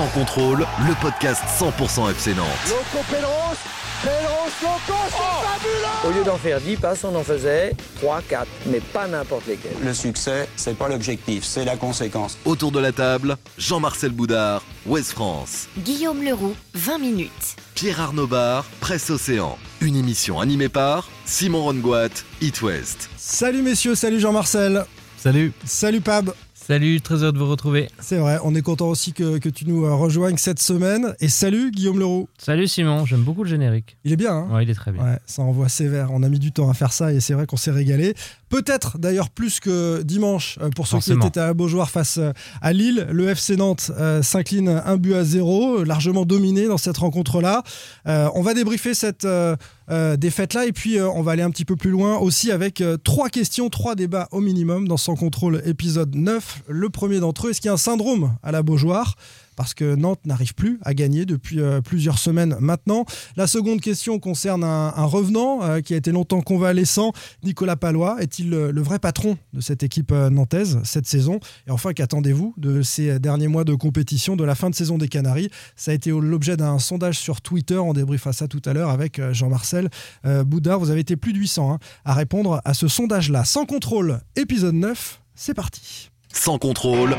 Sans contrôle, le podcast 100% FC Nantes. Loco Pélos, Pélos, Loco, c'est fabuleux Au lieu d'en faire 10 passes, on en faisait 3, 4, mais pas n'importe lesquels. Le succès, c'est pas l'objectif, c'est la conséquence. Autour de la table, Jean-Marcel Boudard, Ouest France. Guillaume Leroux, 20 minutes. Pierre Arnaud Bar, Presse Océan. Une émission animée par Simon Rongoat, It West. Salut messieurs, salut Jean-Marcel. Salut. Salut Pab. Salut, très heureux de vous retrouver. C'est vrai, on est content aussi que, que tu nous euh, rejoignes cette semaine. Et salut Guillaume Leroux. Salut Simon, j'aime beaucoup le générique. Il est bien, hein? Ouais, il est très bien. Ouais, ça envoie sévère. On a mis du temps à faire ça et c'est vrai qu'on s'est régalé. Peut-être d'ailleurs plus que dimanche euh, pour ceux Forcément. qui étaient à Beaujoire face euh, à Lille. Le FC Nantes euh, s'incline un but à zéro, largement dominé dans cette rencontre-là. Euh, on va débriefer cette euh, euh, défaite-là et puis euh, on va aller un petit peu plus loin aussi avec euh, trois questions, trois débats au minimum dans Sans Contrôle épisode 9. Le premier d'entre eux, est-ce qu'il y a un syndrome à la Beaujoire? Parce que Nantes n'arrive plus à gagner depuis euh, plusieurs semaines maintenant. La seconde question concerne un, revenant euh, qui a été longtemps convalescent, Nicolas Palois. Est-il le, le vrai patron de cette équipe euh, nantaise cette saison? Et enfin, qu'attendez-vous de ces derniers mois de compétition, de la fin de saison des Canaries? Ça a été l'objet d'un sondage sur Twitter. On débriefera ça tout à l'heure avec euh, Jean-Marcel euh, Boudard. Vous avez été plus de 800 hein, à répondre à ce sondage-là. Sans contrôle, épisode 9, c'est parti. Sans contrôle,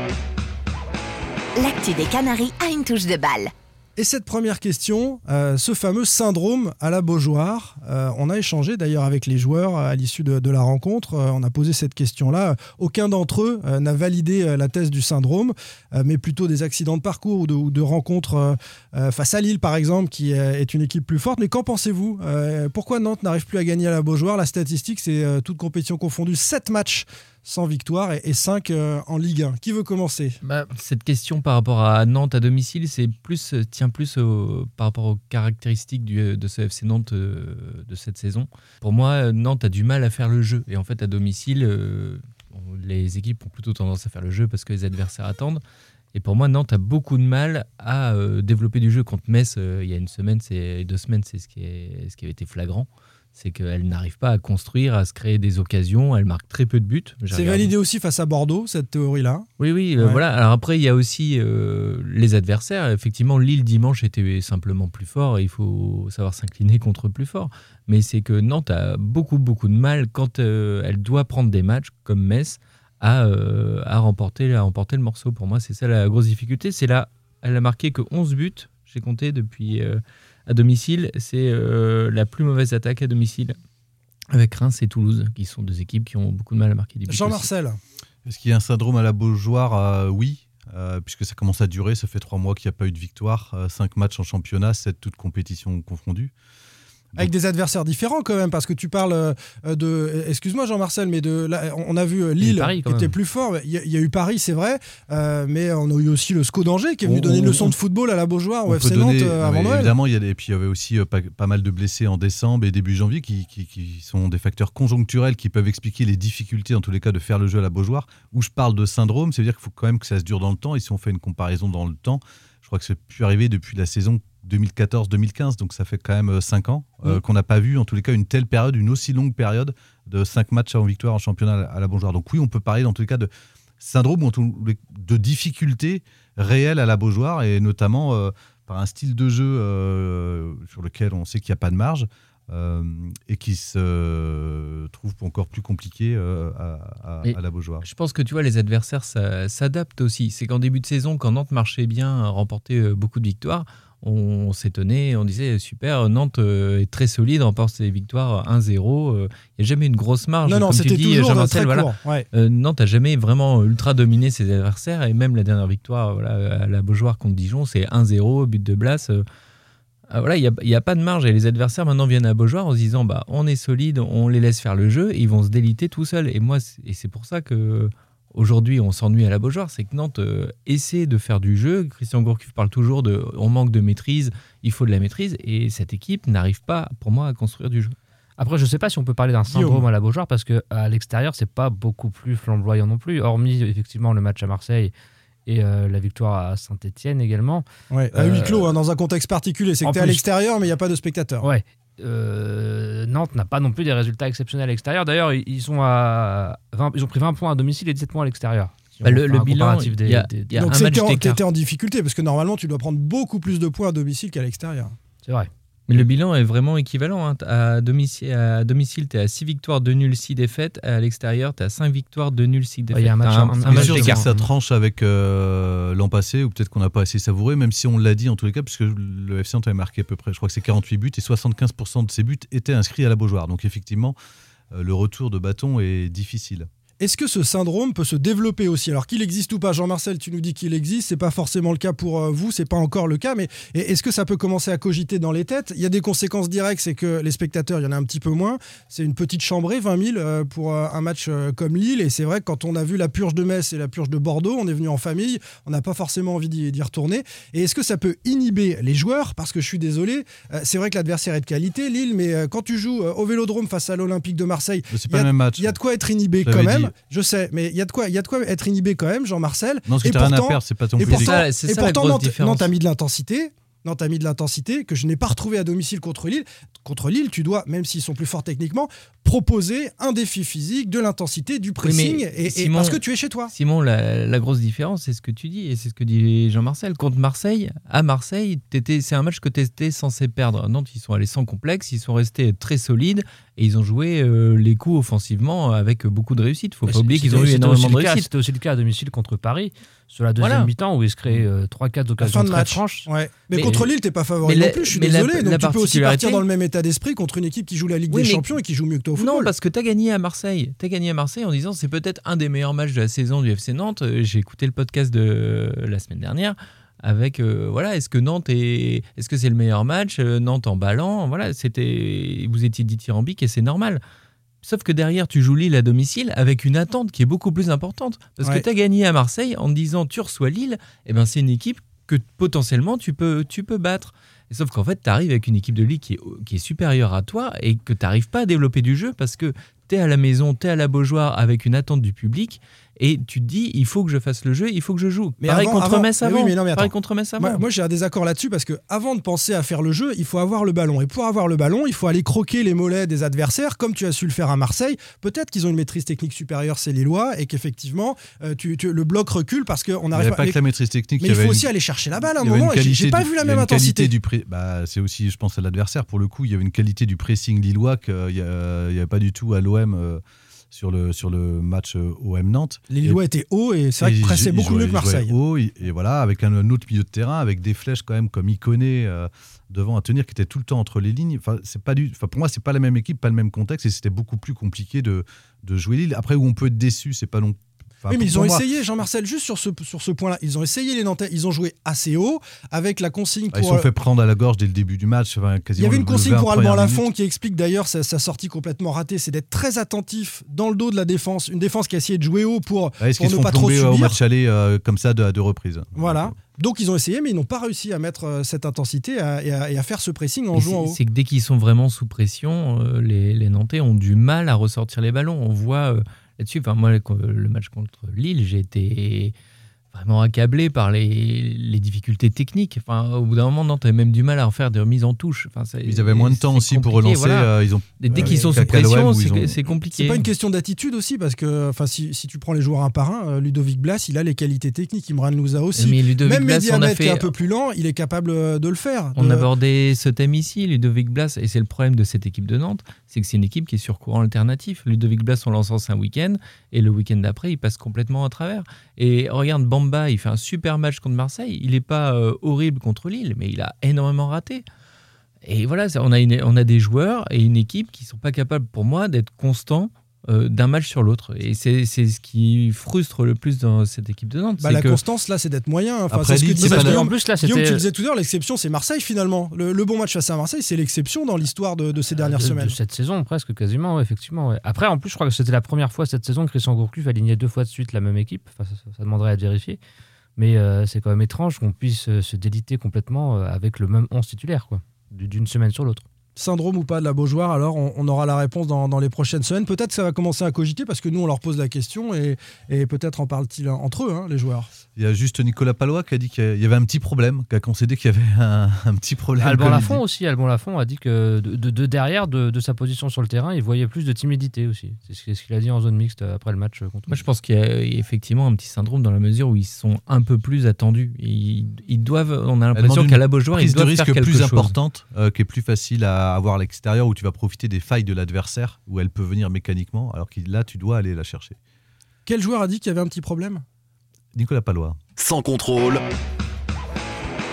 L'actu des Canaries a une touche de balle. Et cette première question, euh, ce fameux syndrome à la Beaujoire, euh, on a échangé d'ailleurs avec les joueurs à l'issue de, la rencontre, euh, on a posé cette question-là. Aucun d'entre eux euh, n'a validé euh, la thèse du syndrome, euh, mais plutôt des accidents de parcours ou de, ou de rencontres euh, euh, face à Lille par exemple, qui euh, est une équipe plus forte. Mais qu'en pensez-vous Euh, Pourquoi Nantes n'arrive plus à gagner à la Beaujoire? La statistique, c'est euh, toute compétition confondue, 7 matchs sans victoire et, 5 en Ligue 1. Qui veut commencer? Bah, cette question par rapport à Nantes à domicile, c'est plus euh, tient plus au- par rapport aux caractéristiques du- de ce FC Nantes euh, de cette saison. Pour moi, euh, Nantes a du mal à faire le jeu. Et en fait, à domicile, euh, les équipes ont plutôt tendance à faire le jeu parce que les adversaires attendent. Et pour moi, Nantes a beaucoup de mal à euh, développer du jeu contre Metz. euh, il y a une semaine, c'est deux semaines, c'est ce qui, est, ce qui avait été flagrant. C'est qu'elle n'arrive pas à construire, à se créer des occasions. Elle marque très peu de buts. C'est validé aussi face à Bordeaux, cette théorie-là. Oui, oui, euh, voilà. Alors après, il y a aussi euh, les adversaires. Effectivement, Lille dimanche était simplement plus fort et il faut savoir s'incliner contre plus fort. Mais c'est que Nantes a beaucoup, beaucoup de mal quand euh, elle doit prendre des matchs comme Metz à, à, remporter, à remporter le morceau. Pour moi, c'est ça la grosse difficulté. C'est là, elle a marqué que 11 buts, j'ai compté depuis à domicile. C'est euh, la plus mauvaise attaque à domicile avec Reims et Toulouse, qui sont deux équipes qui ont beaucoup de mal à marquer des buts. Jean-Marcel Est-ce qu'il y a un syndrome à la Beaujoire? Euh, Oui, euh, puisque ça commence à durer. Ça fait trois mois qu'il n'y a pas eu de victoire. Euh, cinq matchs en championnat, sept toutes compétitions confondues. Avec des adversaires différents quand même, parce que tu parles euh, de. Excuse-moi Jean-Marcel, mais de. là, on a vu euh, Lille Paris, qui était plus fort. Il y, a- il y a eu Paris, c'est vrai, euh, mais on a eu aussi le SCO d'Angers qui est venu On- donner une on- leçon de football à la Beaujoire au FC Nantes donner- avant Noël. Évidemment, il y a des- et puis il y avait aussi pas, pas mal de blessés en décembre et début janvier qui, qui- qui sont des facteurs conjoncturels qui peuvent expliquer les difficultés, en tous les cas, de faire le jeu à la Beaujoire. Où je parle de syndrome, c'est-à-dire qu'il faut quand même que ça se dure dans le temps. Et si on fait une comparaison dans le temps, je crois que c'est plus arrivé depuis la saison 2014-2015, donc ça fait quand même 5 ans euh, Mm. qu'on n'a pas vu, en tous les cas, une telle période, une aussi longue période de 5 matchs en victoire en championnat à la Beaujoire. Donc oui, on peut parler dans tous les cas de syndrome ou de difficultés réelles à la Beaujoire et notamment euh, par un style de jeu euh, sur lequel on sait qu'il n'y a pas de marge euh, et qui se trouve encore plus compliqué euh, à, à- la Beaujoire. Je pense que tu vois, les adversaires s'adaptent aussi. C'est qu'en début de saison, quand Nantes marchait bien, remportait euh, beaucoup de victoires, on s'étonnait, on disait super, Nantes euh, est très solide, remporte ses victoires 1-0. euh, Il n'y a jamais une grosse marge. non, non, Comme tu c'était dis, euh, Jean-Marcel, très voilà. Ouais. Euh, Nantes a jamais vraiment ultra dominé ses adversaires et même la dernière victoire voilà, à la Beaujoire contre Dijon, c'est 1-0, but de Blas. euh, ah, voilà, il n'y a, il y a pas de marge et les adversaires maintenant viennent à Beaujoire en se disant bah, on est solide, on les laisse faire le jeu et ils vont se déliter tout seuls. Et moi, et c'est pour ça que aujourd'hui on s'ennuie à la Beaujoire, c'est que Nantes euh, essaie de faire du jeu. Christian Gourcuff parle toujours de on manque de maîtrise, il faut de la maîtrise et cette équipe n'arrive pas pour moi à construire du jeu. Après, je sais pas si on peut parler d'un syndrome à la Beaujoire parce que à l'extérieur, c'est pas beaucoup plus flamboyant non plus, hormis effectivement le match à Marseille et euh, la victoire à Saint-Etienne également. Ouais, à Euh, huis clos, hein, dans un contexte particulier. C'est que tu à plus- l'extérieur, mais il n'y a pas de spectateurs. Ouais. Euh, Nantes n'a pas non plus des résultats exceptionnels à l'extérieur. D'ailleurs, ils- ils, sont à 20 ils ont pris 20 points à domicile et 17 points à l'extérieur. Si Bah, le, bilan, comparatif des- il y a, des- il y a Donc un match c'était en, en difficulté parce que normalement tu dois prendre beaucoup plus de points à domicile qu'à l'extérieur. C'est vrai. Mais le bilan est vraiment équivalent. hein. À domicile, à domicile tu es à 6 victoires, 2 nuls, 6 défaites. À l'extérieur, tu as 5 victoires, 2 nuls, 6 défaites. il y a un match- un- un un match sûr, ça tranche avec euh, l'an passé, ou peut-être qu'on n'a pas assez savouré, même si on l'a dit en tous les cas, puisque le FC Nantes avait marqué à peu près, je crois que c'est 48 buts, et 75% de ces buts étaient inscrits à la Beaujoire. Donc effectivement, euh, le retour de bâton est difficile. Est-ce que ce syndrome peut se développer aussi? Alors qu'il existe ou pas, Jean-Marcel, tu nous dis qu'il existe, c'est pas forcément le cas pour euh, vous, c'est pas encore le cas, mais est-ce que ça peut commencer à cogiter dans les têtes? Il y a des conséquences directes, c'est que les spectateurs, il y en a un petit peu moins. C'est une petite chambrée, 20 000 euh, pour euh, un match comme Lille, et c'est vrai que quand on a vu la purge de Metz et la purge de Bordeaux, on est venu en famille, on n'a pas forcément envie d'y retourner. Et est-ce que ça peut inhiber les joueurs? Parce que je suis désolé, c'est vrai que l'adversaire est de qualité, Lille, mais quand tu joues au Vélodrome face à l'Olympique de Marseille, il y a- y de quoi être inhibé quand même. dit. Je sais, mais il y a de quoi, il y a de quoi être inhibé quand même, Jean-Marcel. Non, parce que Et t'as rien à pourtant- perdre, c'est pas ton Et pourtant, ça, c'est et ça la pourtant grosse Nantes, différence. Nantes a mis de l'intensité. Nantes a mis de l'intensité que je n'ai pas retrouvé à domicile contre Lille. Contre Lille, tu dois, même s'ils sont plus forts techniquement, proposer un défi physique, de l'intensité, du pressing, mais et, et Simon- parce que tu es chez toi. Simon, la, la grosse différence, c'est ce que tu dis et c'est ce que dit Jean-Marcel. Contre Marseille, à Marseille, c'est un match que tu étais censé perdre. Nantes, ils sont allés sans complexe, ils sont restés très solides et ils ont joué euh, les coups offensivement avec beaucoup de réussite. faut Mais pas oublier qu'ils ont eu énormément de réussite. C'était aussi le cas à domicile contre Paris, sur la deuxième Voilà. mi-temps, où il se crée 3-4 La occasions fin de très franches. Ouais. Mais, Mais- contre Lille, t'es pas favori mais non plus. Je suis la- désolé. donc la tu peux aussi partir dans le même état d'esprit contre une équipe qui joue la Ligue Oui, des Champions et qui joue mieux que toi au football. Non, parce que tu as gagné à Marseille. Tu as gagné à Marseille en disant c'est peut-être un des meilleurs matchs de la saison du FC Nantes. Euh, J'ai écouté le podcast de euh, la semaine dernière avec euh, voilà, est-ce que Nantes est est-ce que c'est le meilleur match Euh, Nantes en ballant, voilà, c'était vous étiez dithyrambique et c'est normal. Sauf que derrière, tu joues Lille à domicile avec une attente qui est beaucoup plus importante. Parce Ouais. que tu as gagné à Marseille en te disant tu reçois Lille, et ben c'est une équipe que potentiellement tu peux, tu peux battre. Et sauf qu'en fait, tu arrives avec une équipe de Lille qui est, qui est supérieure à toi et que tu n'arrives pas à développer du jeu parce que à la maison, tu es à la Beaujoire avec une attente du public et tu te dis il faut que je fasse le jeu, il faut que je joue. Mais Pareil avant- contre avant- Metz mais oui, avant. mais non, mais Pareil attends. contre Metz avant. Moi, moi, j'ai un désaccord là-dessus parce que avant de penser à faire le jeu, il faut avoir le ballon. Et pour avoir le ballon, il faut aller croquer les mollets des adversaires, comme tu as su le faire à Marseille. Peut-être qu'ils ont une maîtrise technique supérieure, c'est les lois, et qu'effectivement, euh, tu, tu- le bloc recule parce qu'on Il n'y n'arrive avait pas. pas les- que la maîtrise technique. Mais il y il faut aussi aller chercher la balle à un il y moment. j'ai- pas du- vu la il y a même intensité. du pré- bah, c'est aussi, je pense, à l'adversaire. Pour le coup, il y avait une qualité du pressing lillois qu'il n'y avait pas du tout à l'OM euh, sur, le, sur le match euh, OM Nantes. Les Lillois étaient hauts et c'est vrai qu'ils il pressaient beaucoup mieux jouait- que Marseille. haut, et, et voilà, avec un, un autre milieu de terrain, avec des flèches quand même comme Iconé euh, devant à tenir, qui était tout le temps entre les lignes. Enfin, c'est pas du, enfin, pour moi, c'est pas la même équipe, pas le même contexte, et c'était beaucoup plus compliqué de, de jouer Lille. Après, où on peut être déçu, c'est pas non. Enfin, Oui, mais ils ont moi, essayé, Jean-Marcel, juste sur ce, sur ce point-là. Ils ont essayé les Nantais, ils ont joué assez haut, avec la consigne Ils se pour. sont fait prendre à la gorge dès le début du match. enfin, Il y quasiment avait une consigne 20 pour Alban Lafont qui explique d'ailleurs sa, sa sortie complètement ratée, c'est d'être très attentif dans le dos de la défense. Une défense qui a essayé de jouer haut pour, Est-ce pour ne font pas trop euh, au subir. match aller euh, comme ça de- à deux reprises? Voilà. Donc ils ont essayé, mais ils n'ont pas réussi à mettre euh, cette intensité à- et, à, et à faire ce pressing en Et jouant c'est- haut. C'est que dès qu'ils sont vraiment sous pression, euh, les, les Nantais ont du mal à ressortir les ballons. On voit euh, là-dessus, enfin, moi, le match contre Lille, j'ai été vraiment accablé par les, les difficultés techniques. Enfin, au bout d'un moment, Nantes avait même du mal à en faire des remises en touche. Enfin, Ils avaient moins de temps aussi pour relancer. voilà. euh, ils ont Et dès euh, qu'ils sont sous pression, c'est ont- compliqué. C'est pas une question d'attitude aussi, parce que enfin, si, si tu prends les joueurs un par un, euh, Ludovic Blas, il a les qualités techniques. Imran Louza aussi. Mais Ludovic Même Blas, on a Mediamet, qui est fait. un peu plus lent, il est capable de le faire. On De- abordait ce thème ici, Ludovic Blas, et c'est le problème de cette équipe de Nantes, c'est que c'est une équipe qui est sur courant alternatif. Ludovic Blas, on l'encense un week-end, et le week-end d'après, il passe complètement à travers. Et regarde, Il fait un super match contre Marseille. Il n'est pas euh, horrible contre Lille, mais il a énormément raté. Et voilà, on, a on a des joueurs et une équipe qui sont pas capables, pour moi, d'être constants euh, d'un match sur l'autre. Et c'est c'est ce qui frustre le plus dans cette équipe de Nantes. Bah, la que- constance, là, c'est d'être moyen. Enfin, Après, c'est ce que Guillaume. En plus, là, Guillaume, tu le disais tout à l'heure, l'exception, c'est Marseille finalement. Le, le bon match face à Marseille, c'est l'exception dans l'histoire de, de ces dernières de, semaines. de cette saison, presque quasiment, ouais, effectivement. ouais. Après, en plus, je crois que c'était la première fois cette saison que Christian Gourcuff alignait deux fois de suite la même équipe. Enfin, ça, ça demanderait à être vérifié. Mais euh, c'est quand même étrange qu'on puisse euh, se déliter complètement euh, avec le même 11 titulaire, quoi, d'une semaine sur l'autre. Syndrome ou pas de la Beaujoire, alors on, on aura la réponse dans, dans les prochaines semaines. Peut-être que ça va commencer à cogiter parce que nous, on leur pose la question et, et peut-être en parlent-ils entre eux, hein, les joueurs. Il y a juste Nicolas Palois qui a dit qu'il y avait un petit problème, qui a concédé qu'il y avait un, un petit problème. Alban Lafont aussi, Alban Lafont a dit que de, de- de derrière, de, de sa position sur le terrain, il voyait plus de timidité aussi. C'est ce, ce qu'il a dit en zone mixte après le match contre. Moi, je pense qu'il y a effectivement un petit syndrome dans la mesure où ils sont un peu plus attendus. Ils, ils doivent, on a l'impression qu'à la Beaujoire, ils prise de doivent risque faire quelque plus chose. importante, euh, qui est plus facile à avoir à l'extérieur, où tu vas profiter des failles de l'adversaire, où elle peut venir mécaniquement, alors que là, tu dois aller la chercher. Quel joueur a dit qu'il y avait un petit problème? Nicolas Palois. Sans contrôle,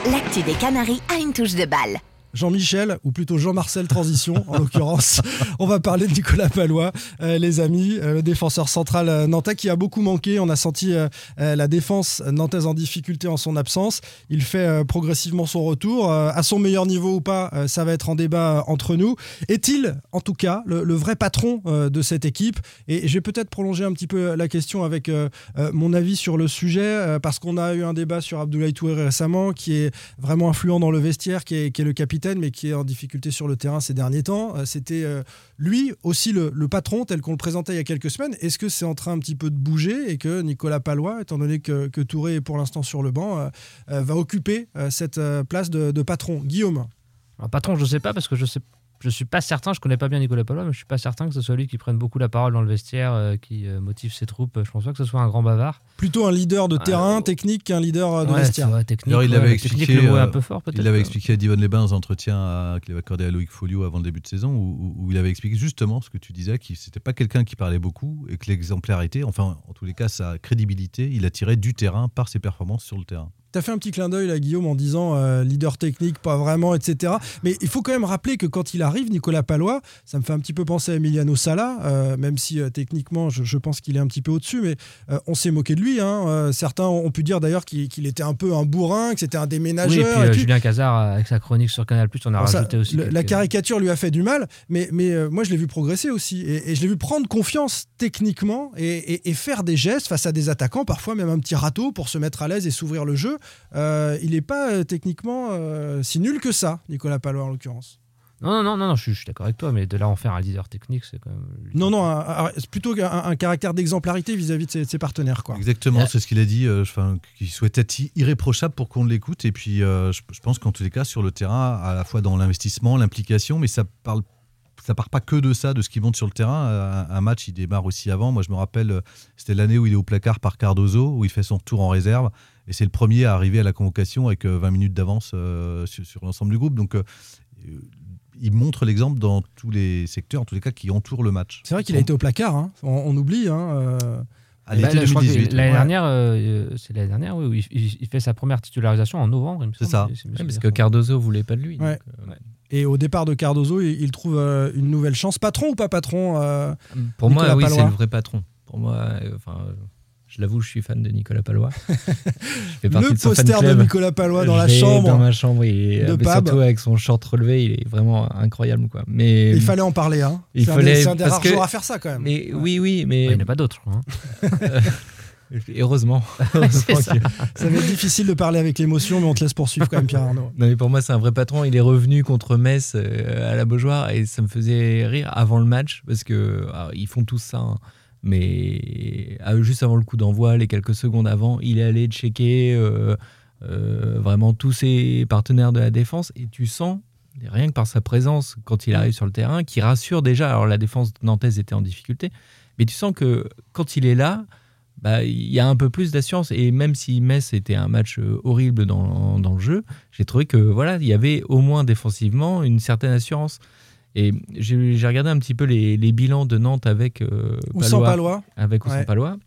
L'actu des Canaries a une touche de balle. Jean-Michel, ou plutôt Jean-Marcel Transition en l'occurrence. On va parler de Nicolas Palois, euh, les amis, euh, le défenseur central euh, nantais qui a beaucoup manqué. On a senti la défense nantaise en difficulté en son absence. Il fait progressivement son retour. À son meilleur niveau ou pas, ça va être en débat entre nous. Est-il, en tout cas, le, vrai patron de cette équipe? Et je vais peut-être prolonger un petit peu la question avec mon avis sur le sujet, parce qu'on a eu un débat sur Abdoulaye Touré récemment, qui est vraiment influent dans le vestiaire, qui est, qui est le capitaine, mais qui est en difficulté sur le terrain ces derniers temps. Euh, C'était euh, lui aussi le, patron, tel qu'on le présentait il y a quelques semaines. Est-ce que c'est en train un petit peu de bouger et que Nicolas Palois, étant donné que, Touré est pour l'instant sur le banc, euh, va occuper cette place de, patron? Guillaume? Alors, patron, je sais pas parce que je sais, je suis pas certain. Je connais pas bien Nicolas Palois, mais je suis pas certain que ce soit lui qui prenne beaucoup la parole dans le vestiaire, euh, qui euh, motive ses troupes. Je pense pas que ce soit un grand bavard. Plutôt un leader de Euh, terrain technique qu'un leader euh, de Ouais, vestiaire. vrai, technique. Il avait expliqué, le mot est un peu fort peut-être. Il avait expliqué à Divonne Les Bains aux entretiens à- qu'il avait accordé à Loïc Folio avant le début de saison, où, où- où il avait expliqué justement ce que tu disais, qu'il n'était pas quelqu'un qui parlait beaucoup et que l'exemplarité, enfin en tous les cas sa crédibilité, il a tiré du terrain par ses performances sur le terrain. T'as fait un petit clin d'œil là, Guillaume, en disant euh, leader technique, pas vraiment, etc. Mais il faut quand même rappeler que quand il arrive, Nicolas Palois, ça me fait un petit peu penser à Emiliano Sala, euh, même si euh, techniquement, je, je pense qu'il est un petit peu au-dessus, mais on s'est moqué de lui. hein. Certains ont pu dire d'ailleurs qu'il qu'il était un peu un bourrin, que c'était un Oui, et déménageur. puis et puis- Julien Cazard, avec sa chronique sur Canal, on a Bon, ça, rajouté aussi. La caricature lui a fait du mal, mais, mais moi je l'ai vu progresser aussi. Et, et je l'ai vu prendre confiance techniquement et, et- et faire des gestes face à des attaquants, parfois même un petit râteau pour se mettre à l'aise et s'ouvrir le jeu. Euh, il n'est pas euh, techniquement euh, si nul que ça, Nicolas Palois en l'occurrence. Non, non, non, non, je suis, d'accord avec toi, mais de là en faire un leader technique, c'est quand même. Non, non, c'est plutôt un, un caractère d'exemplarité vis-à-vis de ses, de ses partenaires. Quoi. Exactement, Ouais. c'est ce qu'il a dit, euh, enfin, qu'il souhaitait être irréprochable pour qu'on l'écoute. Et puis, euh, je, je pense qu'en tous les cas, sur le terrain, à la fois dans l'investissement, l'implication, mais ça parle. Ça part pas que de ça, de ce qui monte sur le terrain. Euh, Un, un match, il démarre aussi avant. Moi, je me rappelle, euh, c'était l'année où il est au placard par Cardozo, où il fait son retour en réserve. Et c'est le premier à arriver à la convocation avec euh, 20 minutes d'avance euh, sur, sur l'ensemble du groupe. Donc, euh, euh, il montre l'exemple dans tous les secteurs, en tous les cas, qui entourent le match. C'est vrai qu'il a été au placard, hein. on, on oublie. hein, euh, À Bah, l'été là, je crois que 2018. L'année ouais. dernière, euh, c'est l'année dernière, oui, où il, fait sa première titularisation en novembre, C'est ça. si- si mes Ouais, parce que Cardozo voulait pas de lui. Ouais. donc, euh, et au départ de Cardozo, il, il trouve euh, une nouvelle chance. Patron ou pas patron euh, Pour Nicolas moi, oui, c'est le vrai patron. Pour moi, euh, enfin, je l'avoue, je suis fan de Nicolas Palois. je fais partie Le de son fan poster de. Nicolas Palois dans Je la chambre. Dans ma chambre, et, de mais Pab. surtout avec son short relevé, il est vraiment incroyable. Quoi. Mais, Il fallait en parler. Hein. Il c'est un fallait- des, c'est un des parce rares que- jours à faire ça quand même. mais oui, oui, mais Ouais, il n'y en a pas d'autres. hein. Et heureusement. ça. Ça va être difficile de parler avec l'émotion, mais on te laisse poursuivre quand même, Pierre Arnaud. Non, mais pour moi, c'est un vrai patron. Il est revenu contre Metz euh, à la Beaujoire et ça me faisait rire avant le match parce que alors, ils font tous ça. hein. mais ah, juste avant le coup d'envoi, les quelques secondes avant, il est allé checker euh, euh, vraiment tous ses partenaires de la défense et tu sens, rien que par sa présence quand il arrive sur le terrain, qui rassure déjà. Alors la défense nantaise était en difficulté, mais tu sens que quand il est là, bah, il y a un peu plus d'assurance. Et même si Metz était un match euh, horrible dans, dans le jeu, j'ai trouvé que voilà, il y avait au moins défensivement une certaine assurance. Et j'ai regardé un petit peu les, les bilans de Nantes avec euh, Ou sans Palois- Palois. avec ou Ouais. sans Palois.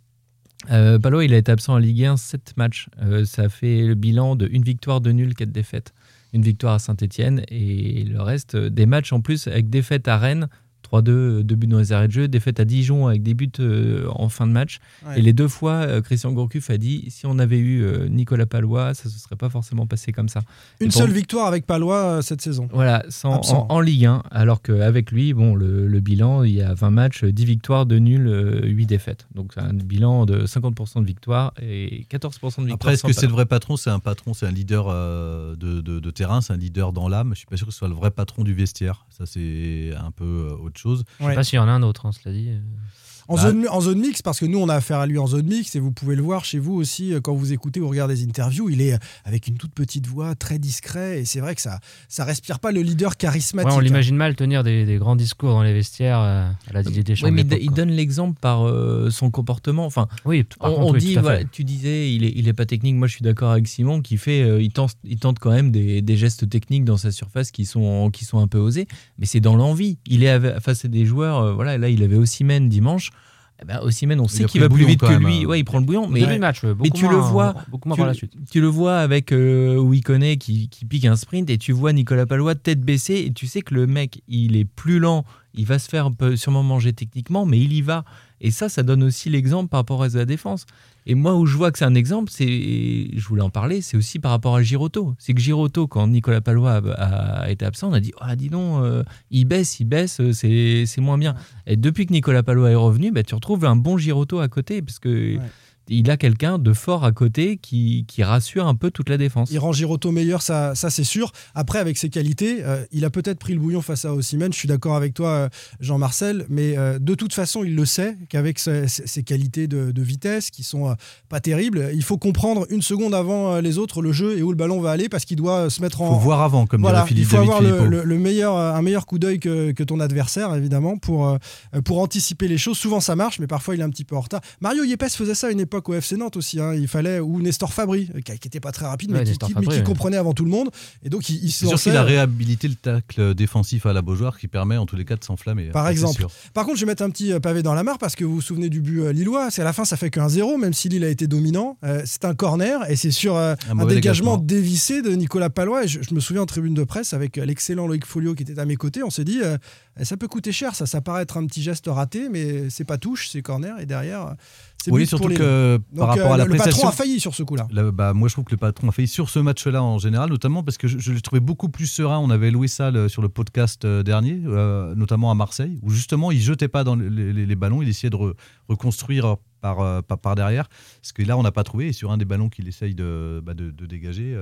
Euh, Palois, il a été absent en Ligue 1 7 matchs. Euh, ça fait le bilan de une victoire, deux nuls, quatre défaites. Une victoire à Saint-Etienne et le reste euh, des matchs en plus avec défaite à Rennes, 3-2, euh, deux buts dans les arrêts de jeu, défaite à Dijon avec des buts euh, en fin de match. Ouais. Et les deux fois, euh, Christian Gourcuff a dit si on avait eu euh, Nicolas Palois, ça ne se serait pas forcément passé comme ça. Une pour- seule victoire avec Palois euh, cette saison. Voilà, sans, en, en Ligue 1, alors qu'avec lui, bon, le, le bilan, il y a 20 matchs, 10 victoires, 2 nuls, euh, 8 défaites. Donc c'est un bilan de 50% de victoires et 14% de victoires. Après, est-ce que c'est le vrai patron? C'est un patron, c'est un leader euh, de, de- de terrain, c'est un leader dans l'âme. Je suis pas sûr que ce soit le vrai patron du vestiaire. Ça, c'est un peu euh, autre chose. Je sais Ouais. pas s'il y en a un autre, hein, cela dit. En, Bah, zone, en zone mix, parce que nous, on a affaire à lui en zone mix, et vous pouvez le voir chez vous aussi, euh, quand vous écoutez ou regardez des interviews, il est euh, avec une toute petite voix, très discret, et c'est vrai que ça ça respire pas le leader charismatique. Ouais, on l'imagine mal tenir des, des grands discours dans les vestiaires euh, à la Didier Deschamps. Oui, mais il donne l'exemple par euh, son comportement. Enfin, Oui, par on, contre, on oui, dit, tout à voilà, fait. tu disais, il est, il est pas technique. Moi, je suis d'accord avec Simon qui fait, euh, il, tente, il tente quand même des, des gestes techniques dans sa surface qui sont, qui sont un peu osés, mais c'est dans l'envie. Il est face à des joueurs, euh, voilà, là, il avait Osimhen dimanche. Eh ben, Osimhen, on sait qu'il va plus vite que lui. hein. Ouais, il prend le bouillon. Mais, match, tu le moins- vois, beaucoup moins tu, par la suite. tu le vois avec euh, Wikone qui, qui pique un sprint et tu vois Nicolas Palois tête baissée et tu sais que le mec, il est plus lent, il va se faire un peu, sûrement manger techniquement, mais il y va. Et ça, ça donne aussi l'exemple par rapport à la défense. Et moi, où je vois que c'est un exemple, c'est, je voulais en parler, c'est aussi par rapport à Giroto. C'est que Giroto, quand Nicolas Palois a, été absent, on a dit, ah, dis donc, euh, il baisse, il baisse, euh, c'est, c'est moins bien. Et depuis que Nicolas Palois est revenu, bah, tu retrouves un bon Giroto à côté, parce que il a quelqu'un de fort à côté qui, qui rassure un peu toute la défense. Il rend Giroto meilleur, ça, ça c'est sûr. Après, avec ses qualités, euh, il a peut-être pris le bouillon face à Osimhen. Je suis d'accord avec toi, euh, Jean-Marcel, mais euh, de toute façon, il le sait qu'avec ses, ses qualités de, de vitesse, qui sont euh, pas terribles, il faut comprendre une seconde avant les autres le jeu et où le ballon va aller parce qu'il doit se mettre Il en. faut voir avant, comme Voilà, dirait Philippe il faut David avoir le, Philippot. le- le meilleur, un meilleur coup d'œil que, que ton adversaire, évidemment, pour, euh, pour anticiper les choses. Souvent, ça marche, mais parfois, il est un petit peu en retard. Mario Yepes faisait ça à une époque au FC Nantes aussi. hein. Il fallait, ou Nestor Fabri, euh, qui n'était pas très rapide, mais qui, Nestor qui- Fabri, mais qui ouais. comprenait avant tout le monde. Et donc, il, il se sûr lançait. qu'il a réhabilité le tacle défensif à la Beaujoire qui permet en tous les cas de s'enflammer. Par Ça, c'est exemple. Par contre, je vais mettre un petit euh, pavé dans la mare parce que vous vous souvenez du but euh, lillois. C'est à la fin, ça fait qu'un 0, même si Lille a été dominant. Euh, c'est un corner et c'est sur euh, Un dégagement dégagement. dévissé de Nicolas Palois. Et je, je me souviens en tribune de presse avec euh, l'excellent Loïc Folio qui était à mes côtés. On s'est dit, euh, ça peut coûter cher. Ça, ça paraît être un petit geste raté, mais c'est pas touche, c'est corner. Et derrière, euh, Oui, pour surtout que Donc, par rapport euh, à la le patron prestation. a failli sur ce coup-là. Là, bah, moi, je trouve que le patron a failli sur ce match-là en général, notamment parce que je, je l'ai trouvé beaucoup plus serein. On avait loué ça le- sur le podcast euh, dernier, euh, notamment à Marseille, où justement, il jetait pas dans les, les- les ballons, il essayait de re- reconstruire par, par, par derrière. Parce que là, on n'a pas trouvé. Et sur un des ballons qu'il essaye de, bah, de, de dégager,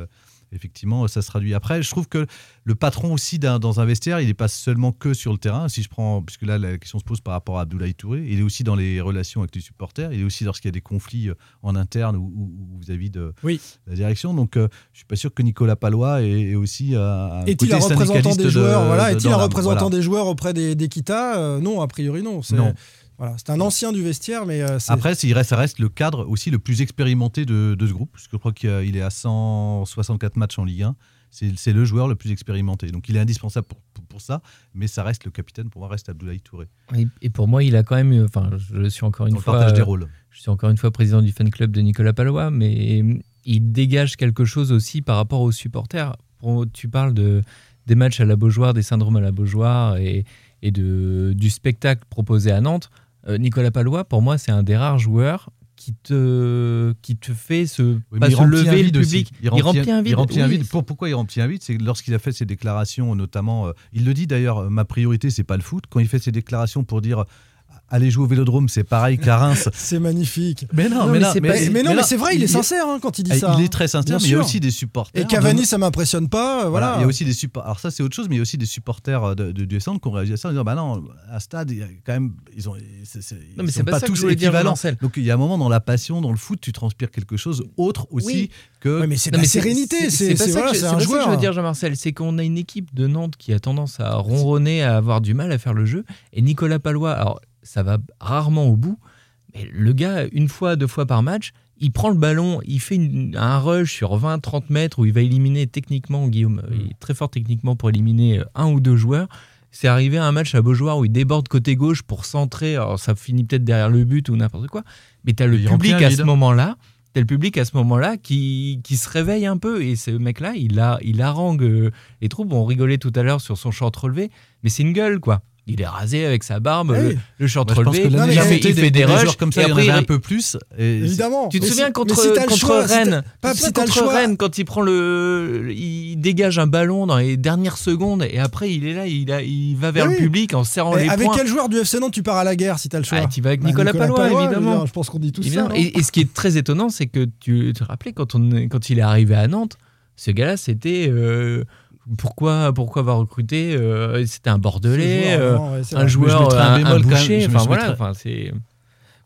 effectivement, ça se traduit. Après, je trouve que le patron aussi d'un- dans un vestiaire, il n'est pas seulement que sur le terrain. Si je prends, puisque là, la question se pose par rapport à Abdoulaye Touré, il est aussi dans les relations avec les supporters. Il est aussi lorsqu'il y a des conflits euh, en interne ou, vis-à-vis de Oui. la direction. Donc, euh, je suis pas sûr que Nicolas Palois est, est aussi un, un Est-il côté un représentant syndicaliste des de- joueurs voilà, de- Est-il dans un l'âme. représentant Voilà. des joueurs auprès des, des Kita Euh, Non, a priori non. C'est Non. Voilà, c'est un ancien du vestiaire, mais euh, Après, il reste, ça reste le cadre aussi le plus expérimenté de, de ce groupe, parce que je crois qu'il est à 164 matchs en Ligue 1. C'est le joueur le plus expérimenté. Donc il est indispensable pour, pour- pour ça, mais ça reste le capitaine, pour moi, reste Abdoulaye Touré. Et, et pour moi, il a quand même, eu- enfin, je suis encore une Dans fois, partage des rôles. je suis encore une fois président du fan club de Nicolas Palois, mais il dégage quelque chose aussi par rapport aux supporters. Pour- tu parles de des matchs à la Beaujoire, des syndromes à la Beaujoire et, et de, du spectacle proposé à Nantes. Euh, Nicolas Palois, pour moi, c'est un des rares joueurs qui te, qui te fait se, Oui, pas il lever le public. Il remplit, un vide. Il remplit un vide. Pour- pourquoi il remplit un vide? C'est lorsqu'il a fait ses déclarations, notamment. euh, il le dit d'ailleurs, ma priorité, c'est pas le foot. Quand il fait ses déclarations pour dire. Aller jouer au vélodrome, c'est pareil qu'à Reims. c'est magnifique. Mais non, Non, mais, mais non, c'est pas- Mais, mais non, mais c'est vrai, il est sincère hein, quand il dit Ah, ça. Il hein. est très sincère, mais il y a aussi des supporters. Et Cavani, de- ça m'impressionne pas. Voilà. il y a aussi des supporters. Alors ça, c'est autre chose, mais il y a aussi des supporters euh, de, de, du centre qui ont réagi à ça en disant bah non, à stade, il y a quand même, ils ont, Non, ils mais sont pas tous équivalents. Donc il y a un moment dans la passion, dans le foot, tu transpires quelque chose autre aussi Oui. que. Ouais, mais c'est la sérénité. C'est pas c'est- ça que je veux dire, Jean-Marcel. C'est qu'on a une équipe de Nantes qui a tendance à ronronner, à avoir du mal à faire le jeu. Et Nicolas Palois, alors ça va rarement au bout, mais le gars, une fois, deux fois par match, il prend le ballon, il fait une- un rush sur 20-30 mètres où il va éliminer techniquement, Guillaume, il est très fort techniquement pour éliminer euh, un ou deux joueurs. C'est arrivé à un match à Beaujoire où il déborde côté gauche pour centrer, alors ça finit peut-être derrière le but ou n'importe quoi, mais tu as le Il public à ce moment-là T'as le public à ce moment-là qui, qui se réveille un peu. Et ce mec-là, il, a, il harangue euh, les troupes. On rigolait tout à l'heure sur son short relevé, mais c'est une gueule, quoi. Il est rasé avec sa barbe, Ah le, le short relevé. mais il, fait, fait des, rushs. comme ça, et il y en après, avait il- un peu plus. Et Évidemment. tu te Mais souviens si- contre, si contre choix, si Rennes Pas si t'as le contre choix. Rennes quand il prend le, il dégage un ballon dans les dernières secondes et après il est là, il, a, il va vers Oui. le public en serrant les avec poings. quel joueur du FC Nantes tu pars à la guerre si t'as le choix Ah, tu vas avec Bah, Nicolas, Palois, je veux évidemment. dire, Je pense qu'on dit tout ça. Et, et ce qui est très étonnant, c'est que tu te rappelais quand, on, est- quand il est arrivé à Nantes, ce gars-là, c'était euh, pourquoi, pourquoi va recruter euh, C'était un Bordelais, joueur, euh, ouais, un joueur, un un, bémol un boucher. Enfin voilà, enfin c'est.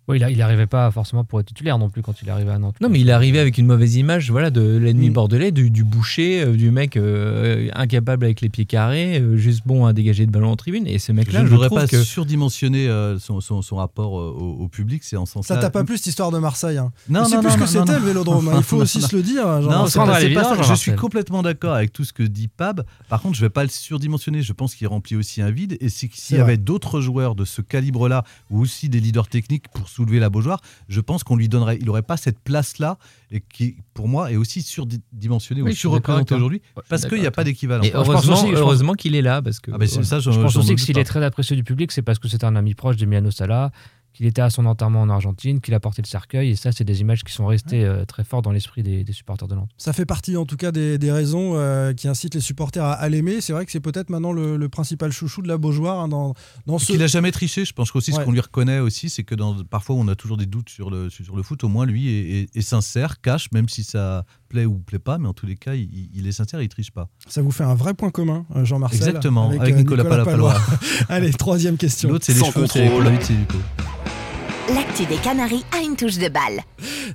Oui, il n'arrivait pas forcément pour être titulaire non plus quand il arrivé à Nantes. Non, mais il arrivé avec une mauvaise image voilà, de l'ennemi Mm. bordelais, du, du boucher, euh, du mec euh, incapable avec les pieds carrés, euh, juste bon à dégager de ballon en tribune. Et ce Je mec-là, ne je, voudrais trouve pas que. surdimensionner euh, son, son- son rapport euh, au, au public, c'est en sens Ça t'a pas plu cette histoire de Marseille hein Non, non, plus non, que non, c'était non, le vélodrome. hein. Il faut non, aussi non. se le dire. Non, c'est prendre pas, à c'est pas ça. Je suis complètement d'accord avec tout ce que dit Pab. Par contre, je vais pas le surdimensionner. Je pense qu'il remplit aussi un vide. Et s'il y avait d'autres joueurs de ce calibre-là, ou aussi des leaders techniques pour soulever la Beaujoire, je pense qu'on lui donnerait. Il n'aurait pas cette place-là, et qui, pour moi, est aussi surdimensionnée Oui, ou surreprésentée toi. aujourd'hui, parce qu'il n'y a pas d'équivalent. Heureusement, aussi- je pense- heureusement qu'il est là. Parce que, Ah, ben, ouais. ça, Je pense aussi que s'il est très apprécié du public, c'est parce que c'est un ami proche d'Emiliano Sala, qu'il était à son enterrement en Argentine, qu'il a porté le cercueil. Et ça, c'est des images qui sont restées euh, très fortes dans l'esprit des, des supporters de Nantes. Ça fait partie en tout cas des, des raisons euh, qui incitent les supporters à, à l'aimer. C'est vrai que c'est peut-être maintenant le, le principal chouchou de la Beaujoire hein, dans, dans ce. Il n'a jamais triché. Je pense qu'aussi Ouais. ce qu'on lui reconnaît aussi, c'est que dans, parfois on a toujours des doutes sur le, sur le foot. Au moins lui est, est- est sincère, cache, même si ça plaît ou plaît pas. Mais en tous les cas, il, il est sincère, il triche pas. Ça vous fait un vrai point commun, euh, Jean-Marcel. Exactement, avec, euh, Nicolas, Palapalois. Allez, troisième question. L'autre, c'est les Sans cheveux, c'est de. L'actu des Canaries a une touche de balle.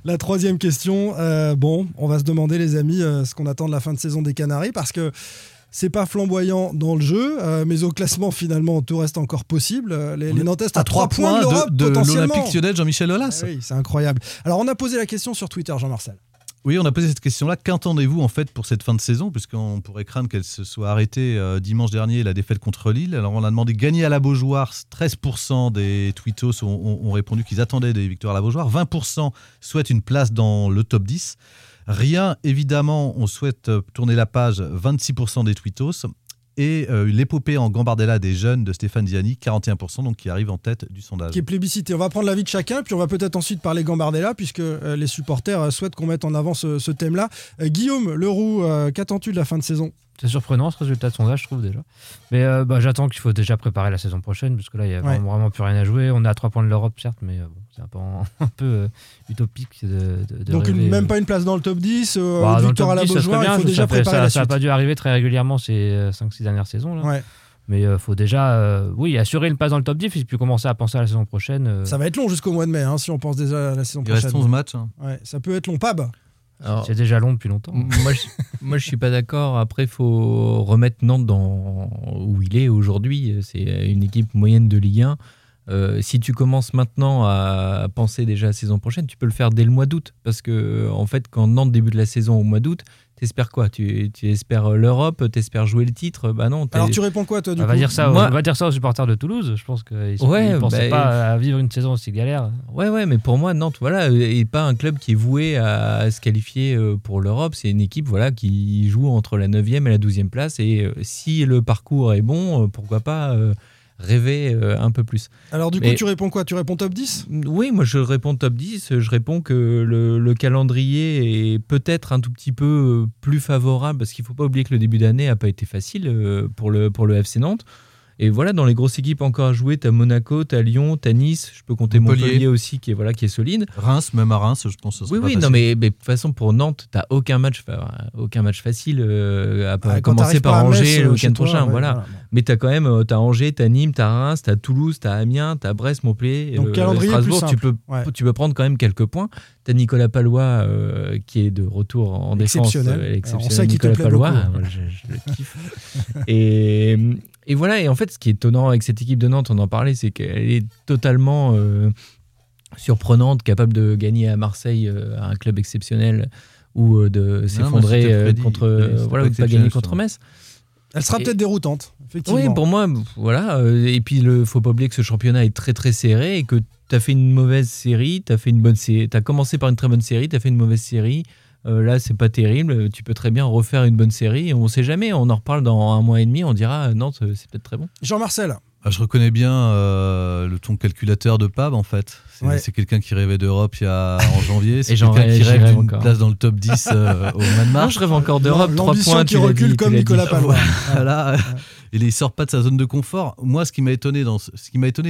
La troisième question. euh, bon, on va se demander, les amis, euh, ce qu'on attend de la fin de saison des Canaries, parce que c'est pas flamboyant dans le jeu, euh, mais au classement, finalement, tout reste encore possible. Les, les Nantais à 3 points de l'Europe, de, de potentiellement. l'Olympique Lyonnais de Jean-Michel Aulas. Ah oui, c'est incroyable. Alors, on a posé la question sur Twitter, Jean-Marcel. Oui, on a posé cette question-là. Qu'entendez-vous en fait pour cette fin de saison Puisqu'on pourrait craindre qu'elle se soit arrêtée euh, dimanche dernier, la défaite contre Lille? Alors on a demandé gagner à la Beaujoire. 13% des tweetos ont, répondu qu'ils attendaient des victoires à la Beaujoire. 20% souhaitent une place dans le top 10. Rien, évidemment, on souhaite euh, tourner la page. 26% des tweetos. Et euh, l'épopée en Gambardella des jeunes de Stéphane Ziani, 41%, donc qui arrive en tête du sondage. qui est plébiscité. On va prendre l'avis de chacun, puis on va peut-être ensuite parler Gambardella, puisque euh, les supporters euh, souhaitent qu'on mette en avant ce, thème-là. Euh, Guillaume Leroux, euh, qu'attends-tu de la fin de saison? C'est surprenant ce résultat de sondage, je trouve déjà. Mais euh, bah, j'attends qu'il faut déjà préparer la saison prochaine, parce que là, il n'y a Ouais. vraiment, vraiment plus rien à jouer. On est à 3 points de l'Europe, certes, mais euh, bon, c'est un peu, en- un peu euh, utopique de, de- de Donc une- rêver, même pas une place dans le top 10, euh, bah, le victoire top à la 10, ça serait Beaujoire, il bien, faut ça déjà préparer ça, la ça a suite. pas dû arriver très régulièrement ces 5-6 dernières saisons. Là. Ouais. Mais il faut déjà euh, oui, assurer une place dans le top 10 et puis commencer à penser à la saison prochaine. euh. Ça va être long jusqu'au mois de mai, hein, si on pense déjà à la saison Il reste prochaine. 11 matchs. hein. Ouais, ça peut être long, Pab? C'est déjà long depuis longtemps. moi, je, moi, je suis pas d'accord. Après, il faut remettre Nantes dans où il est aujourd'hui. C'est une équipe moyenne de Ligue 1. Euh, si tu commences maintenant à penser déjà à la saison prochaine, tu peux le faire dès le mois d'août. Parce que, en fait, quand Nantes débute la saison au mois d'août, t'espères quoi? Tu, tu espères l'Europe? T'espères jouer le titre? Bah non. Alors tu réponds quoi, toi, du On coup va, dire ça, Moi- va dire ça aux supporters de Toulouse. Je pense qu'ils ne Ouais, pensaient bah, pas à vivre une saison aussi galère. Ouais, ouais, mais pour moi, Nantes, voilà, et pas un club qui est voué à se qualifier euh, pour l'Europe. C'est une équipe, voilà, qui joue entre la 9e et la 12e place. Et euh, si le parcours est bon, euh, pourquoi pas euh, rêver euh, un peu plus. Alors du coup, Mais- tu réponds quoi? Tu réponds top 10 Oui, moi je réponds top 10. Je réponds que le, le calendrier est peut-être un tout petit peu euh, plus favorable parce qu'il ne faut pas oublier que le début d'année n'a pas été facile euh, pour le, pour le FC Nantes. Et voilà, dans les grosses équipes encore à jouer, tu as Monaco, tu as Lyon, tu as Nice, je peux compter Montpellier. Montpellier, aussi qui est, voilà, qui est solide. Reims, même à Reims, je pense que Oui, pas oui, non, mais, mais de toute façon, pour Nantes, tu aucun match, aucun match facile, euh, à Ouais, quand commencer par Angers Metz, le euh, week-end prochain. ouais, voilà. voilà. Mais tu as quand même, euh, t'as Angers, tu as Nîmes, tu as Reims, tu as Toulouse, tu as Amiens, tu as Brest, Montpellier, Donc, calendrier plus Strasbourg. Tu peux, Ouais. tu peux prendre quand même quelques points. Tu as Nicolas Palois euh, qui est de retour en défense. Exceptionnel. euh, Alors, on exceptionnel sait qu'il te Nicolas plaît Palois, je, je le kiffe. et, et voilà, et en fait, ce qui est étonnant avec cette équipe de Nantes, on en parlait, c'est qu'elle est totalement euh, surprenante, capable de gagner à Marseille, euh, à un club exceptionnel, ou euh, de s'effondrer euh, contre, euh, voilà, pas ou de pas gagner contre. Metz. Elle sera peut-être déroutante, effectivement. Oui, pour moi, voilà. euh, Et puis, il faut pas oublier que ce championnat est très très serré et que tu as fait une mauvaise série, tu as fait une bonne série, tu as commencé par une très bonne série, tu as fait une mauvaise série. Euh, là, c'est pas terrible. Tu peux très bien refaire une bonne série. Et on sait jamais. On en reparle dans un mois et demi. On dira euh, Nantes, euh, c'est peut-être très bon. Jean-Marcel, Ah, je reconnais bien euh, le ton calculateur de Pab en fait. C'est Ouais. quelqu'un qui rêvait d'Europe il y a en janvier. C'est quelqu'un qui rêve d'une encore. place dans le top 10 euh, au mois de Non, mars. je rêve encore d'Europe. Trois l'ambition points. qui recule dit, comme. Nicolas Palois. Voilà. Il ne sort pas de sa zone de confort. Moi, ce qui m'a étonné,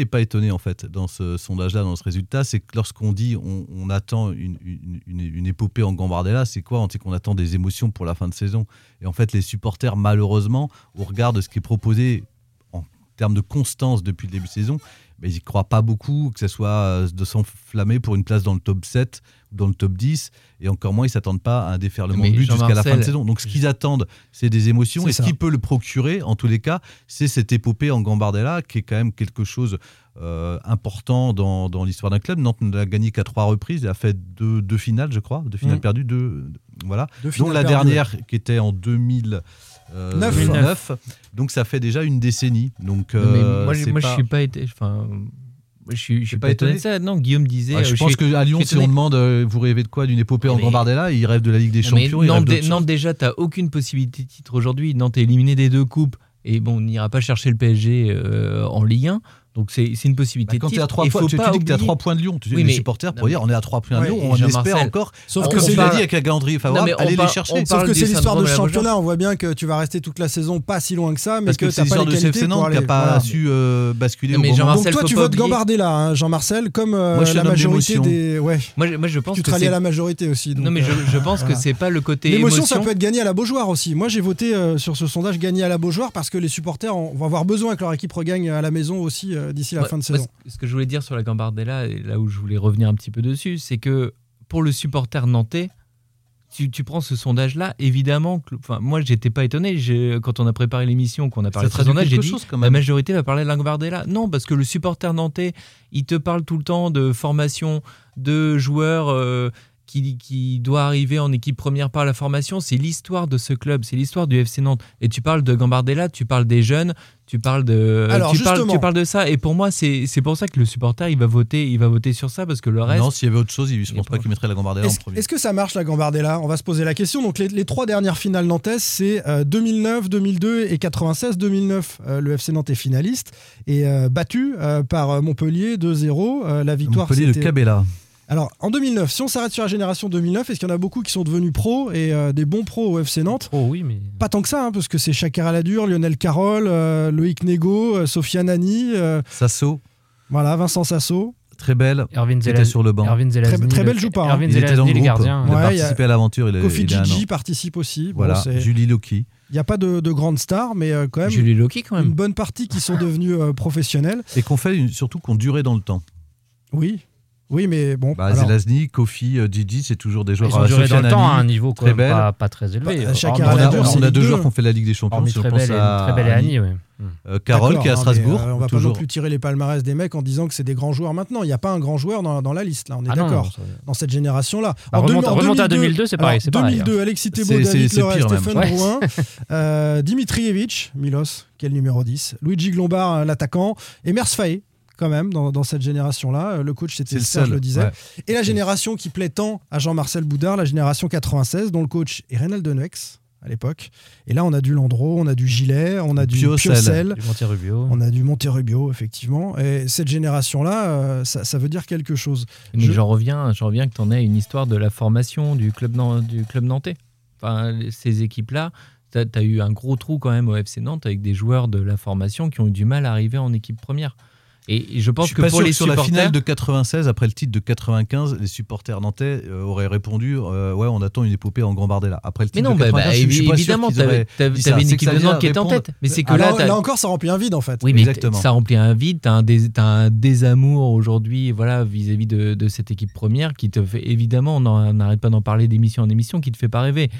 et pas étonné en fait dans ce sondage-là, dans ce résultat, c'est que lorsqu'on dit on, attend une épopée en Gambardella, c'est quoi? C'est qu'on attend des émotions pour la fin de saison. Et en fait, les supporters, malheureusement, au regard de ce qui est proposé en termes de constance depuis le début de saison, mais ils n'y croient pas beaucoup, que ce soit euh, de s'enflammer pour une place dans le top 7 ou dans le top 10, et encore moins ils s'attendent pas à un déferlement de buts jusqu'à la fin de saison. Donc ce qu'ils attendent, c'est des émotions, et ce ça. qui peut le procurer, en tous les cas, c'est cette épopée en Gambardella, qui est quand même quelque chose euh, important dans, dans l'histoire d'un club. Nantes ne l'a gagné qu'à trois reprises, il a fait deux, deux finales, je crois, deux finales Mhm. perdues, deux, voilà. Deux dont la perdues, dernière qui était en 2009. Neuf. Donc ça fait déjà une décennie. Donc euh, moi, je- c'est moi, pas- je suis pas été. Enfin, je suis, je suis pas étonné de ça. Non, Guillaume disait. Ouais, je euh, pense suis- qu'à Lyon, je si on demande, euh, vous rêvez de quoi D'une épopée en Mais- Gambardella Il rêve de la Ligue des Non, mais Champions. il Nantes, d'autre Nantes, déjà, t'as aucune possibilité de titre aujourd'hui. Nantes est éliminé des deux coupes. Et bon, on n'ira pas chercher le PSG euh, en Ligue 1. Donc c'est c'est une possibilité Bah, quand tu es à titre. 3 Il points, faut tu, tu pas dis que tu es à oublier- 3 points de Lyon. Tu, Oui, les mais- supporters non, pour dire on est à 3 points de Lyon, on Jean-Marcel, espère encore. Sauf on que on c'est dit avec un calendrier favorable, allez les chercher. on Sauf parle que c'est l'histoire de championnat. On voit bien que tu vas rester toute la saison pas si loin que ça, mais Parce que, que tu c'est l'histoire les de CFC Nantes qui n'a pas su euh, basculer. Donc toi, tu votes oublier- Gambardella, hein, Jean-Marcel, comme euh, la majorité d'émotion. des. Ouais. Moi, je- pense Tu te que rallies à la majorité aussi. Non, mais je, euh, je pense que c'est pas le côté L'émotion, émotion. ça peut être gagné à la Beaujoire aussi. Moi, j'ai voté sur ce sondage gagné à la Beaujoire parce que les supporters vont avoir besoin que leur équipe regagne à la maison aussi d'ici la Moi- fin de saison. ce- que je voulais dire sur la Gambardella, et là où je voulais revenir un petit peu dessus, c'est que pour le supporter nantais, tu, tu prends ce sondage-là, évidemment, que- enfin, moi, j'étais pas étonné. Quand on a préparé l'émission, qu'on a parlé de ce sondage, j'ai dit chose, quand la majorité va parler de la Gambardella. Non, parce que le supporter nantais, il te parle tout le temps de formation, de joueurs euh, qui, qui doit arriver en équipe première par la formation. C'est l'histoire de ce club, c'est l'histoire du FC Nantes. Et tu parles de Gambardella, tu parles des jeunes, tu parles de, Alors, tu, parles, justement. tu parles de ça. Et pour moi, c'est c'est pour ça que le supporter, il va voter, il va voter sur ça parce que le reste. Non, s'il y avait autre chose, je Il ne est pense pas qu'il mettrait la Gambardella en Est-ce premier. est-ce que ça marche la Gambardella? On va se poser la question. Donc les, les trois dernières finales nantaises, c'est euh, 2009, 2002 et 96. 2009, euh, le FC Nantes est finaliste et euh, battu euh, par euh, Montpellier 2-0. Euh, la victoire, Montpellier de Cabella. Alors en 2009, si on s'arrête sur la génération 2009, est-ce qu'il y en a beaucoup qui sont devenus pros et euh, des bons pros au FC Nantes? Oh oui, mais. Pas tant que ça, hein, parce que c'est Chakar Aladur, Lionel Carroll, euh, Loïc Nego, euh, Sofiane Nani, euh, Sasso, voilà, Vincent Sasso. très belle, Erwin qui était sur le banc. Erwin Zelazny, très le- belle joue pas, hein. Erwin Il était dans le groupe. gardiens. Il a Ouais, participé à l'aventure. Kofi. Gigi participe aussi. Bon, Voilà, c'est- Julie Loki. Il n'y a pas de, de grandes stars, mais euh, quand même Julie Loki, quand une même. bonne partie qui sont devenus euh, professionnels. Et qu'on fait une- surtout qu'on durait dans le temps. Oui, oui, mais bon. Bah, alors, Zelazny, Kofi, euh, Gigi, c'est toujours des joueurs Ils ont à duré dans le temps à un niveau quand très même belle. pas, pas très élevé. Bah, chacun On a, on c'est a deux deux. joueurs qui ont fait la Ligue des Champions. Si on très pense belle et à très belle et Annie, ouais. euh, Carole qui est à hein, mais, Strasbourg. euh, on va pas toujours. non plus tirer les palmarès des mecs en disant que c'est des grands joueurs maintenant. Il n'y a pas un grand joueur dans, dans la liste, là, on est Ah d'accord. ça- Dans cette génération-là. Bah, En remonte- deux- en remonte à 2002, c'est pareil, alors, c'est pareil, 2002, Alexis Thébault, C'est- David Leray. Stéphane Ouais. Drouin, euh, Dimitrievich, Milos, qui est le numéro 10, Luigi Glombard, euh, l'attaquant, et Mers Faé, quand même, dans, dans cette génération-là. Euh, Le coach, c'était Serge seul. le disait. ouais. Et la génération qui plaît tant à Jean-Marcel Boudard, la génération 96, dont le coach est Reynald Denex à l'époque. Et là, on a du Landreau, on a du Gilet, on a du Piocel. On a du Monterrubio, effectivement. Et cette génération-là, euh, ça, ça veut dire quelque chose. Mais Je- j'en reviens, j'en reviens que tu en aies une histoire de la formation du club, du club nantais. Enfin, ces équipes-là, tu as, eu un gros trou quand même au FC Nantes avec des joueurs de la formation qui ont eu du mal à arriver en équipe première. Et, je pense que pas pour sûr les que sur la finale de 96, après le titre de 95, les supporters nantais euh, auraient répondu euh, Ouais, on attend une épopée en Gambardella. Après le mais titre non, de bah, 95, bah, je, je suis pas sûr évidemment, tu avais, une équipe de Nantes qui est en tête. Mais c'est que Ah, là, là, encore, ça remplit un vide, en fait. Oui, mais Exactement. ça remplit un vide, tu as un, dés- t'as un désamour aujourd'hui voilà, vis-à-vis de, de cette équipe première qui te fait, évidemment, on n'arrête pas d'en parler d'émission en émission, qui te fait pas rêver.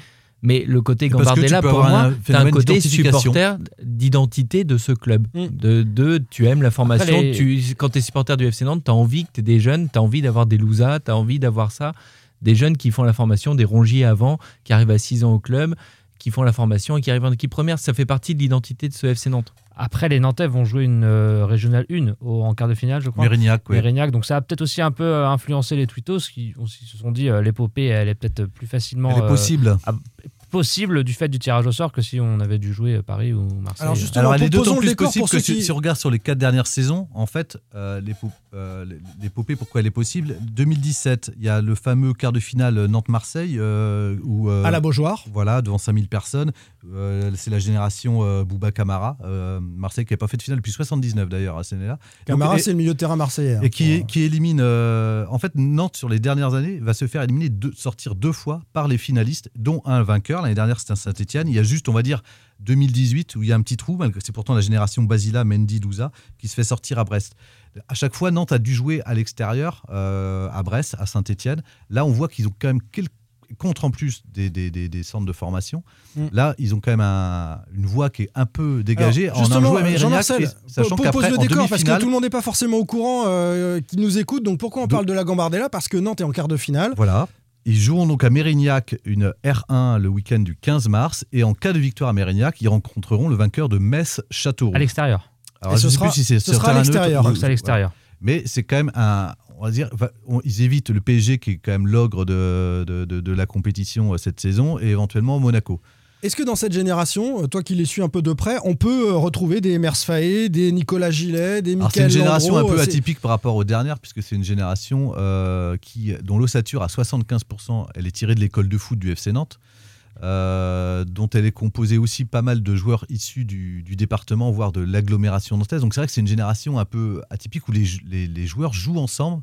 Mais le côté Gambardella, pour moi, as un côté supporter d'identité de ce club. Mm. De, de- tu aimes la formation, Après, les- tu, quand tu es supporter du FC Nantes, tu as envie que tu des jeunes, tu as envie d'avoir des Lousas, tu as envie d'avoir ça. Des jeunes qui font la formation, des Rongier avant, qui arrivent à 6 ans au club, qui font la formation et qui arrivent en équipe première. Ça fait partie de l'identité de ce FC Nantes. Après, les Nantais vont jouer une euh, régionale 1 au- en quart de finale, je crois. Mérignac, ouais. Mérignac. Donc ça a peut-être aussi un peu euh, influencé les twittos qui se sont dit euh, l'épopée, elle est peut-être plus facilement Elle est euh, possible. Possible du fait du tirage au sort que si on avait dû jouer Paris ou Marseille. Alors, justement, Alors, elle est d'autant plus possible pour que qui- si on regarde sur les quatre dernières saisons, en fait, euh, l'épo- euh, l'épopée, pourquoi elle est possible? 2017, il y a le fameux quart de finale Nantes-Marseille, euh, où, euh, À la Beaujoire. voilà, devant 5000 personnes. Euh, c'est la génération euh, Bouba Camara, euh, Marseille qui n'a pas fait de finale depuis 79 d'ailleurs à cette année-là. Camara, c'est le milieu de terrain marseillais. hein, et qui, qui élimine. euh, en fait, Nantes, sur les dernières années, va se faire éliminer, deux, sortir deux fois par les finalistes, dont un vainqueur. L'année dernière, c'était Saint-Etienne. Il y a juste, on va dire, 2018 où il y a un petit trou, c'est pourtant la génération Basila, Mendy, Douza qui se fait sortir à Brest. À chaque fois, Nantes a dû jouer à l'extérieur, euh, à Brest, à Saint-Etienne. Là, on voit qu'ils ont quand même quelques contre en plus des, des, des, des centres de formation. Mm. Là, ils ont quand même un- une voie qui est un peu dégagée Alors, en un joueur sachant qu'après, le décor parce que tout le monde n'est pas forcément au courant euh, qui nous écoute. Donc pourquoi on Donc- parle de la Gambardella? Parce que Nantes est en quart de finale. Voilà. Ils joueront donc à Mérignac une R1 le week-end du 15 mars. Et en cas de victoire à Mérignac, ils rencontreront le vainqueur de Metz-Châteauroux. À l'extérieur. Alors, Et je ce ne sais sera- plus si c'est ce sera à l'extérieur. ou- Donc c'est à l'extérieur. Mais c'est quand même un. On va dire, on- ils évitent le PSG qui est quand même l'ogre de, de, de- de la compétition euh, cette saison et éventuellement Monaco. Est-ce que dans cette génération, euh, toi qui les suis un peu de près, on peut euh, retrouver des Emers Faé, des Nicolas Gillet, des Alors c'est Michael une génération Landreau, un peu euh, atypique par rapport aux dernières puisque c'est une génération euh, qui, dont l'ossature à 75%, elle est tirée de l'école de foot du FC Nantes. euh, dont elle est composée aussi pas mal de joueurs issus du, du département, voire de l'agglomération nantaise. Donc c'est vrai que c'est une génération un peu atypique où les, les- les joueurs jouent ensemble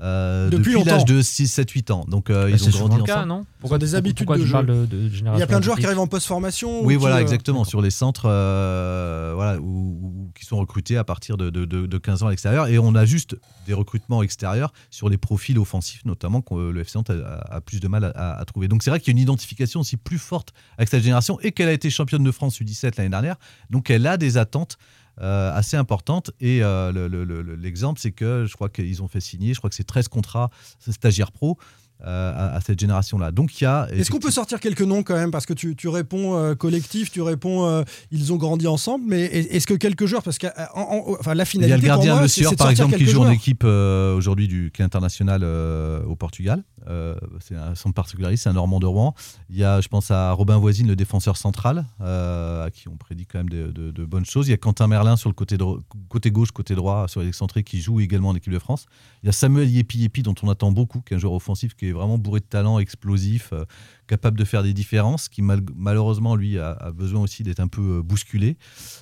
euh, Depuis depuis, l'âge de 6, 7, 8 ans. Donc euh, Bah, ils ont grandi le cas, ensemble. non Pourquoi des habitudes pourquoi de jeu parles de, de Il y a plein de joueurs qui arrivent en post-formation. Oui, voilà, euh, exactement. Sur les centres euh, voilà, où- où- qui sont recrutés à partir de, de- de- de 15 ans à l'extérieur. Et on a juste des recrutements extérieurs sur les profils offensifs, notamment, que le FC Nantes a, a plus de mal à, à- à trouver. Donc c'est vrai qu'il y a une identification aussi plus forte avec cette génération et qu'elle a été championne de France U17 l'année dernière. Donc elle a des attentes. Euh, assez importantes et euh, le- le- le- l'exemple c'est que je crois qu'ils ont fait signer je crois que c'est 13 contrats stagiaires pro euh, à, à cette génération là donc il y a Est-ce qu'on peut sortir quelques noms quand même? Parce que tu, tu réponds euh, collectif, tu réponds euh, ils ont grandi ensemble, mais est- est-ce que quelques joueurs? Parce que en- en- enfin, la Il y finalité, a le pour gardien moi, Le c'est- Sieur, c'est de par exemple, qui joue en équipe aujourd'hui, du, qui est international au Portugal. C'est un, son particulariste, c'est un Normand de Rouen. Il y a, je pense, à Robin Voisine, le défenseur central, à qui on prédit quand même de, de- de bonnes choses. Il y a Quentin Merlin sur le côté, gauche, côté droit, sur l'excentrique, qui joue également en équipe de France. Il y a Samuel Yepi-Yepi, dont on attend beaucoup, qui est un joueur offensif, qui est vraiment bourré de talent, explosif, euh, capable de faire des différences, qui mal- malheureusement, lui, a, besoin aussi d'être un peu euh, bousculé.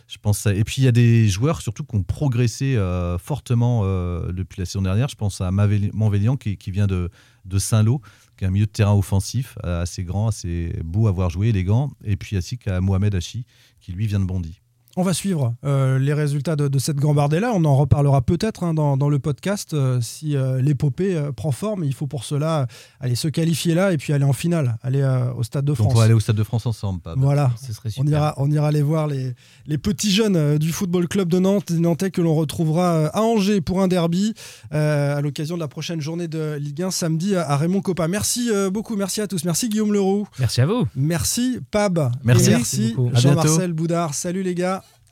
Je pense Et puis il y a des joueurs surtout qui ont progressé euh, fortement depuis la saison dernière. Je pense à Manvélian qui, qui vient de, de Saint-Lô, qui est un milieu de terrain offensif, assez grand, assez beau à voir jouer, élégant. Et puis ainsi qu'à Mohamed Hachi, qui lui vient de Bondy. On va suivre euh, les résultats de, de cette Gambardella. On en reparlera peut-être hein, dans, dans le podcast euh, si euh, l'épopée euh, prend forme. Il faut pour cela aller se qualifier là et puis aller en finale, aller euh, au Stade de Donc France. on va aller au Stade de France ensemble. Pab. Voilà. Ce serait On super. ira, on ira aller voir les, les petits jeunes euh, du Football Club de Nantes, des Nantais que l'on retrouvera à Angers pour un derby euh, à l'occasion de la prochaine journée de Ligue 1 samedi à, à Raymond Coppa. Merci euh, beaucoup, merci à tous. Merci Guillaume Leroux. Merci à vous. Merci Pab. Merci. Merci merci Jean-Marcel Boudard. Salut les gars.